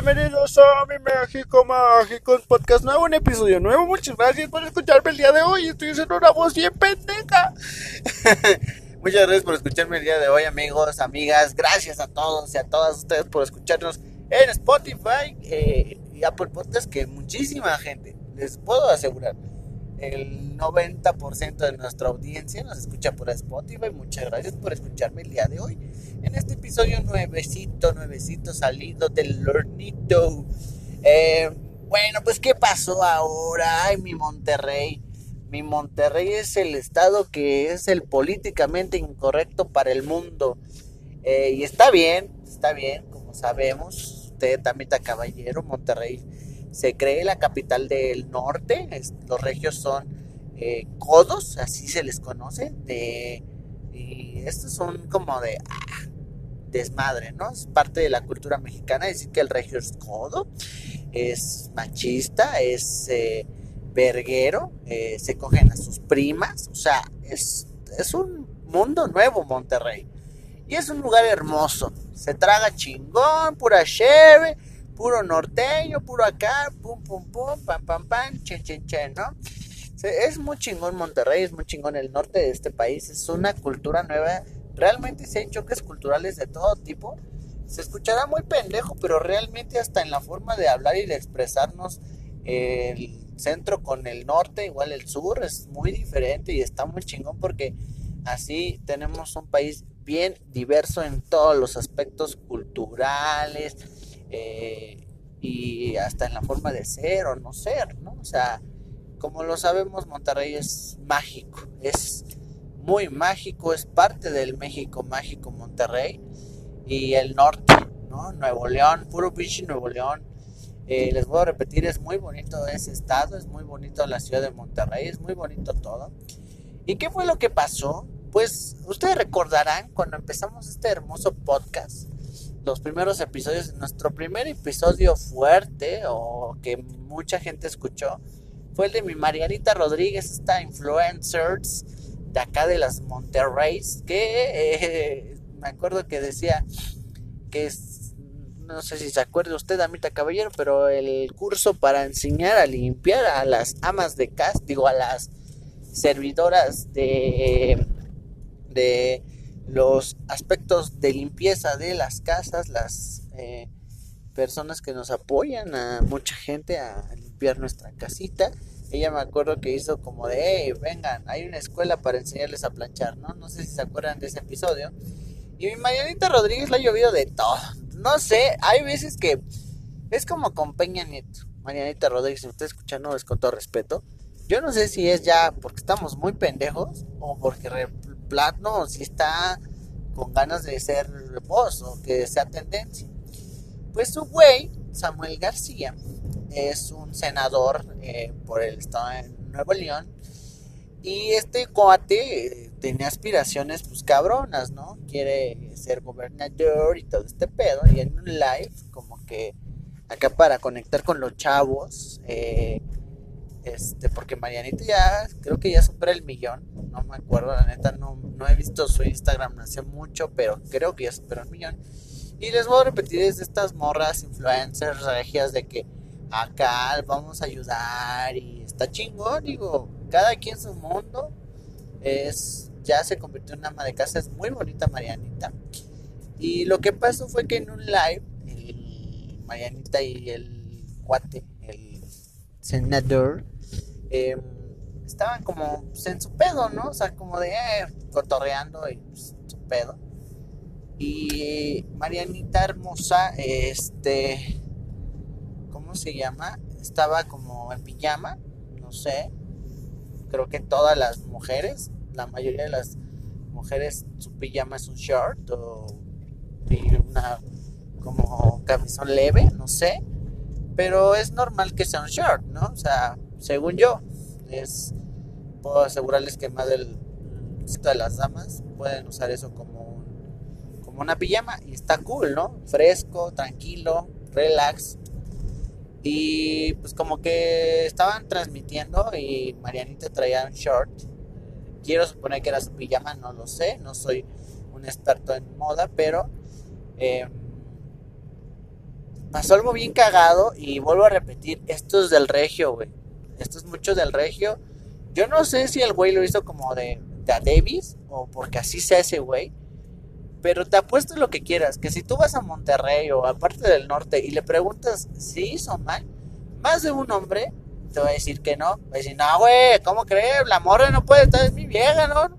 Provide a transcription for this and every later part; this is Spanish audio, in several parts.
Bienvenidos a mi México Mágico, podcast nuevo, un episodio nuevo. Muchas gracias por escucharme el día de hoy. Estoy haciendo una voz bien pendeja. Muchas gracias por escucharme el día de hoy, amigos, amigas. Gracias a todos y a todas ustedes por escucharnos en Spotify eh, y Apple Podcast, que muchísima gente, les puedo asegurar, el 90% de nuestra audiencia nos escucha por Spotify. Muchas gracias por escucharme el día de hoy. En este episodio nuevecito, nuevecito, salido del hornito. Eh, bueno, pues ¿qué pasó ahora? Ay, mi Monterrey. Mi Monterrey es el estado que es el políticamente incorrecto para el mundo. Eh, y está bien, está bien, como sabemos. Usted está caballero, Monterrey se cree la capital del norte. los regios son eh, codos, así se les conoce. De, y estos son como de ah, desmadre, ¿no? Es parte de la cultura mexicana decir que el regio es codo, es machista, es eh, verguero, eh, se cogen a sus primas. O sea, es, es un mundo nuevo Monterrey. Y es un lugar hermoso. Se traga chingón, pura cheve puro norteño, puro acá, pum, pum, pum, pam, pam, pam, chen, chen, chen, ¿no? Es muy chingón Monterrey, es muy chingón el norte de este país, es una cultura nueva, realmente se hay choques culturales de todo tipo. Se escuchará muy pendejo, pero realmente hasta en la forma de hablar y de expresarnos el centro con el norte, igual el sur, es muy diferente y está muy chingón porque así tenemos un país bien diverso en todos los aspectos culturales, eh, y hasta en la forma de ser o no ser, ¿no? O sea, como lo sabemos, Monterrey es mágico, es muy mágico, es parte del México mágico Monterrey y el norte, ¿no? Nuevo León, puro pinche Nuevo León. Eh, les voy a repetir, es muy bonito ese estado, es muy bonito la ciudad de Monterrey, es muy bonito todo. ¿Y qué fue lo que pasó? Pues ustedes recordarán cuando empezamos este hermoso podcast, los primeros episodios, nuestro primer episodio fuerte o que mucha gente escuchó fue el de mi Marianita Rodríguez, esta influencer de acá de las Monterrey, que eh, me acuerdo que decía que es, no sé si se acuerda usted, Amita Caballero, pero el curso para enseñar a limpiar a las amas de casa, digo, a las servidoras de, de los aspectos de limpieza de las casas, las eh, personas que nos apoyan a mucha gente a limpiar nuestra casita. Ella me acuerdo que hizo como de, hey, vengan, hay una escuela para enseñarles a planchar, ¿no? No sé si se acuerdan de ese episodio. Y mi Marianita Rodríguez la ha llovido de todo. No sé, hay veces que es como con Peña Nieto. Marianita Rodríguez, si me está escuchando, es con todo respeto. Yo no sé si es ya porque estamos muy pendejos o porque plano si está con ganas de ser voz o que sea tendencia. Pues su güey, Samuel García, es un senador eh, por el estado de Nuevo León. Y este cuate eh, tiene aspiraciones pues cabronas, ¿no? Quiere ser gobernador y todo este pedo. Y en un live, como que acá para conectar con los chavos, eh, este, porque Marianita ya, creo que ya supera el millón. No me acuerdo, la neta, no, no he visto su Instagram hace mucho, pero creo que ya superó el millón. Y les voy a repetir, es de estas morras influencers regias de que acá vamos a ayudar y está chingón, digo, cada quien su mundo. Es, ya se convirtió en ama de casa, es muy bonita Marianita. Y lo que pasó fue que en un live, Marianita y el cuate, el senador, Em, estaban como pues, en su pedo, ¿no? O sea, como de eh, cotorreando y pues, su pedo. Y Marianita Hermosa, este, ¿cómo se llama? Estaba como en pijama, no sé. Creo que todas las mujeres, la mayoría de las mujeres, su pijama es un short o una como camisón leve, no sé. Pero es normal que sea un short, ¿no? O sea, según yo, es, puedo asegurarles que más del de las damas pueden usar eso como, como una pijama y está cool, ¿no? Fresco, tranquilo, relax. Y pues como que estaban transmitiendo y Marianita traía un short. Quiero suponer que era su pijama, no lo sé, no soy un experto en moda, pero... Eh, pasó algo bien cagado y vuelvo a repetir, esto es del regio, güey. Esto es mucho del regio. Yo no sé si el güey lo hizo como de, de a Davis o porque así sea ese güey. Pero te apuesto lo que quieras, que si tú vas a Monterrey o a parte del norte y le preguntas si hizo mal, más de un hombre te va a decir que no. Va a decir, no, güey, ¿cómo crees? La morra no puede estar, es mi vieja, ¿no?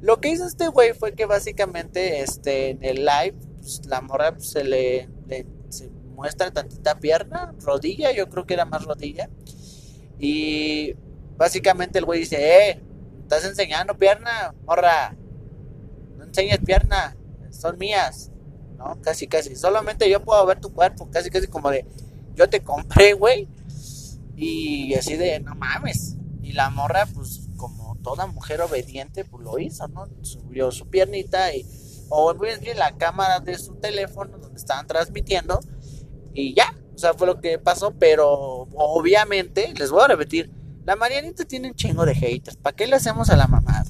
Lo que hizo este güey fue que básicamente este, en el live, pues, la morra pues, se le, se muestra tantita pierna, rodilla, yo creo que era más rodilla. Y básicamente el güey dice, eh, estás enseñando pierna, morra, no enseñes pierna, son mías, ¿no? Casi, casi, solamente yo puedo ver tu cuerpo, casi, casi como de, yo te compré, güey. Y así de, no mames. Y la morra, pues como toda mujer obediente, pues lo hizo, ¿no? Subió su piernita y, o bien la cámara de su teléfono donde estaban transmitiendo y ya. O sea, fue lo que pasó, pero obviamente, les voy a repetir, la Marianita tiene un chingo de haters. ¿Para qué le hacemos a la mamada?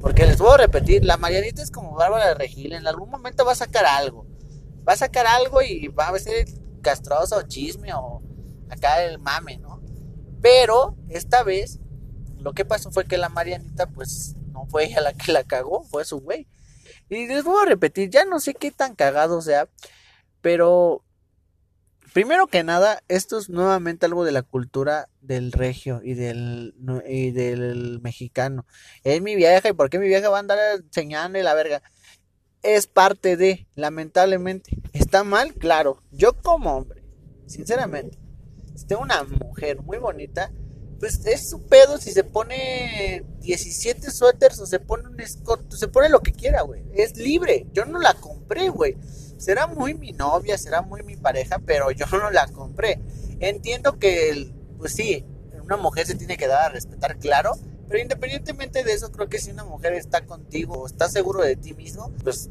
Porque les voy a repetir, la Marianita es como Bárbara de Regil, en algún momento va a sacar algo. Va a sacar algo y va a ser castroso o chisme o acá el mame, ¿no? Pero esta vez lo que pasó fue que la Marianita pues no fue ella la que la cagó, fue su güey. Y les voy a repetir, ya no sé qué tan cagado sea, pero primero que nada, esto es nuevamente algo de la cultura del regio y del, y del mexicano. Es mi vieja, ¿y por qué mi vieja va a andar enseñando la verga? Es parte de, lamentablemente. ¿Está mal? Claro. Yo como hombre, sinceramente, si tengo una mujer muy bonita, pues es su pedo si se pone 17 suéteres o se pone un escote, se pone lo que quiera, güey. Es libre. Yo no la compré, güey. Será muy mi novia, será muy mi pareja, pero yo no la compré. Entiendo que, pues sí, una mujer se tiene que dar a respetar, claro. Pero independientemente de eso, creo que si una mujer está contigo o está seguro de ti mismo, pues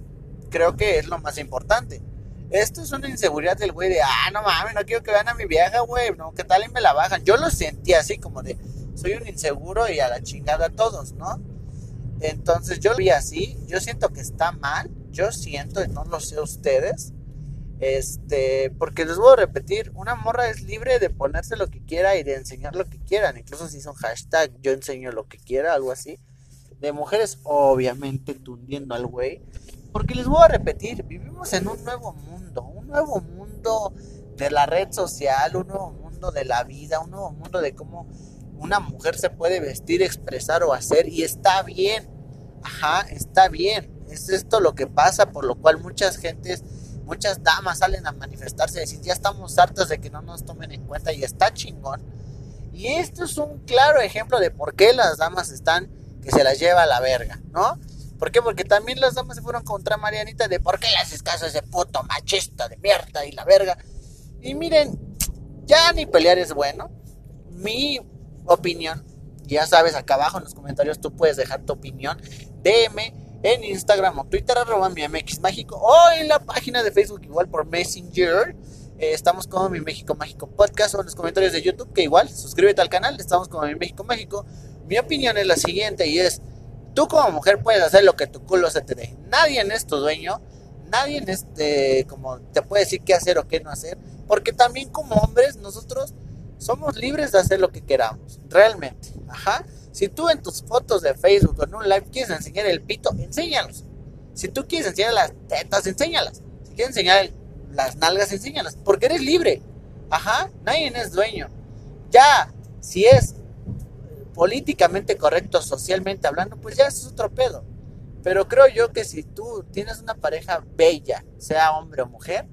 creo que es lo más importante. Esto es una inseguridad del güey de, ah, no mames, no quiero que vean a mi vieja, güey, no, ¿qué tal y me la bajan? Yo lo sentí así como de, soy un inseguro y a la chingada a todos, ¿no? Entonces yo lo vi así, yo siento que está mal, yo siento, y no lo sé ustedes, este, porque les voy a repetir, una morra es libre de ponerse lo que quiera y de enseñar lo que quieran, incluso si son hashtag yo enseño lo que quiera, algo así. De mujeres, obviamente, tundiendo al güey. Porque les voy a repetir, vivimos en un nuevo mundo, un nuevo mundo de la red social, un nuevo mundo de la vida, un nuevo mundo de cómo una mujer se puede vestir, expresar o hacer y está bien. Ajá, está bien. Es esto lo que pasa, por lo cual muchas gentes, muchas damas salen a manifestarse y decir, ya estamos hartas de que no nos tomen en cuenta y está chingón. Y esto es un claro ejemplo de por qué las damas están que se las lleva a la verga, ¿no? ¿Por qué? Porque también las damas se fueron contra Marianita de por qué le haces caso a ese puto machista de mierda y la verga. Y miren, ya ni pelear es bueno. Mi opinión, ya sabes, acá abajo en los comentarios tú puedes dejar tu opinión. DM en Instagram o Twitter, arroba mi MX Mágico, o en la página de Facebook, igual por Messenger. Eh, estamos como Mi México Mágico Podcast o en los comentarios de YouTube, que igual, suscríbete al canal, estamos como Mi México Mágico. Mi opinión es la siguiente y es, Tú como mujer puedes hacer lo que tu culo se te dé. Nadie es tu dueño. Nadie este, como te puede decir qué hacer o qué no hacer. Porque también como hombres nosotros somos libres de hacer lo que queramos. Realmente. Ajá. Si tú en tus fotos de Facebook o en un live quieres enseñar el pito, enséñalos. Si tú quieres enseñar las tetas, enséñalas. Si quieres enseñar las nalgas, enséñalas. Porque eres libre. Ajá. Nadie es dueño. Ya, si es políticamente correcto, socialmente hablando, pues ya es otro pedo. Pero creo yo que si tú tienes una pareja bella, sea hombre o mujer,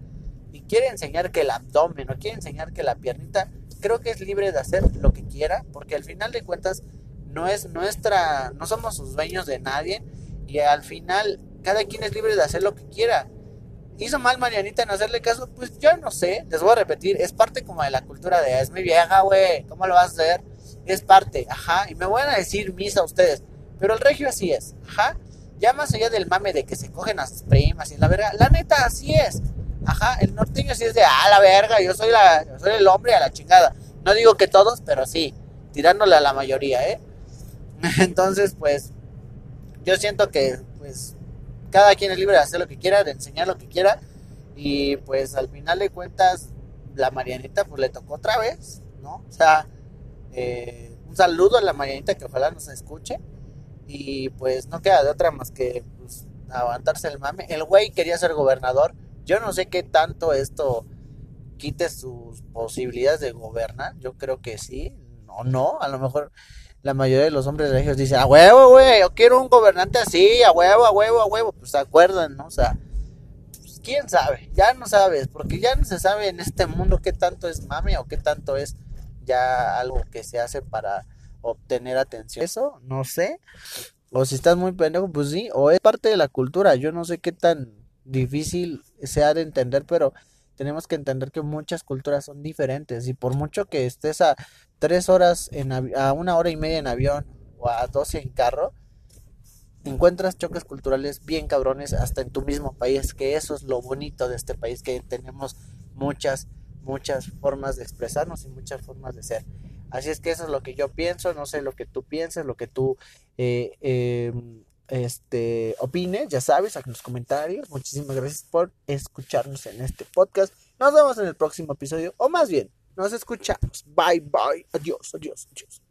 y quiere enseñar que el abdomen o quiere enseñar que la piernita, creo que es libre de hacer lo que quiera, porque al final de cuentas no es nuestra, no somos sus dueños de nadie, y al final cada quien es libre de hacer lo que quiera. ¿Hizo mal Marianita en hacerle caso? Pues yo no sé, les voy a repetir, es parte como de la cultura de es mi vieja, güey, ¿cómo lo vas a hacer? es parte, ajá, y me van a decir misa a ustedes, pero el regio así es, ajá, ya más allá del mame de que se cogen a sus primas y la verga, la neta así es, ajá, el norteño sí es de, ah, la verga, yo soy, la, yo soy el hombre a la chingada, no digo que todos, pero sí, tirándole a la mayoría, ¿eh? Entonces, pues, yo siento que, pues, cada quien es libre de hacer lo que quiera, de enseñar lo que quiera, Y pues al final de cuentas, la Marianita pues le tocó otra vez, ¿no? O sea, eh, un saludo a la Marianita que ojalá nos escuche. Y pues no queda de otra más que pues, aguantarse el mame. El güey quería ser gobernador. Yo no sé qué tanto esto quite sus posibilidades de gobernar. Yo creo que sí. O no, a lo mejor la mayoría de los hombres regios dicen, a huevo, güey, yo quiero un gobernante así, a huevo, a huevo, a huevo. Pues se acuerdan, ¿no? O sea, pues, quién sabe, ya no sabes, porque ya no se sabe en este mundo qué tanto es mame o qué tanto es ya algo que se hace para obtener atención. Eso, no sé. O si estás muy pendejo, pues sí, o es parte de la cultura. Yo no sé qué tan difícil sea de entender, pero tenemos que entender que muchas culturas son diferentes y por mucho que estés a tres horas en a una hora y media en avión o a doce en carro, encuentras choques culturales bien cabrones hasta en tu mismo país, que eso es lo bonito de este país, que tenemos muchas, muchas formas de expresarnos y muchas formas de ser. Así es que eso es lo que yo pienso, no sé lo que tú pienses, lo que tú eh, em, este, opines, ya sabes, en los comentarios. Muchísimas gracias por escucharnos en este podcast. Nos vemos en el próximo episodio, o más bien, nos escuchamos. Bye, bye. Adiós, adiós, adiós.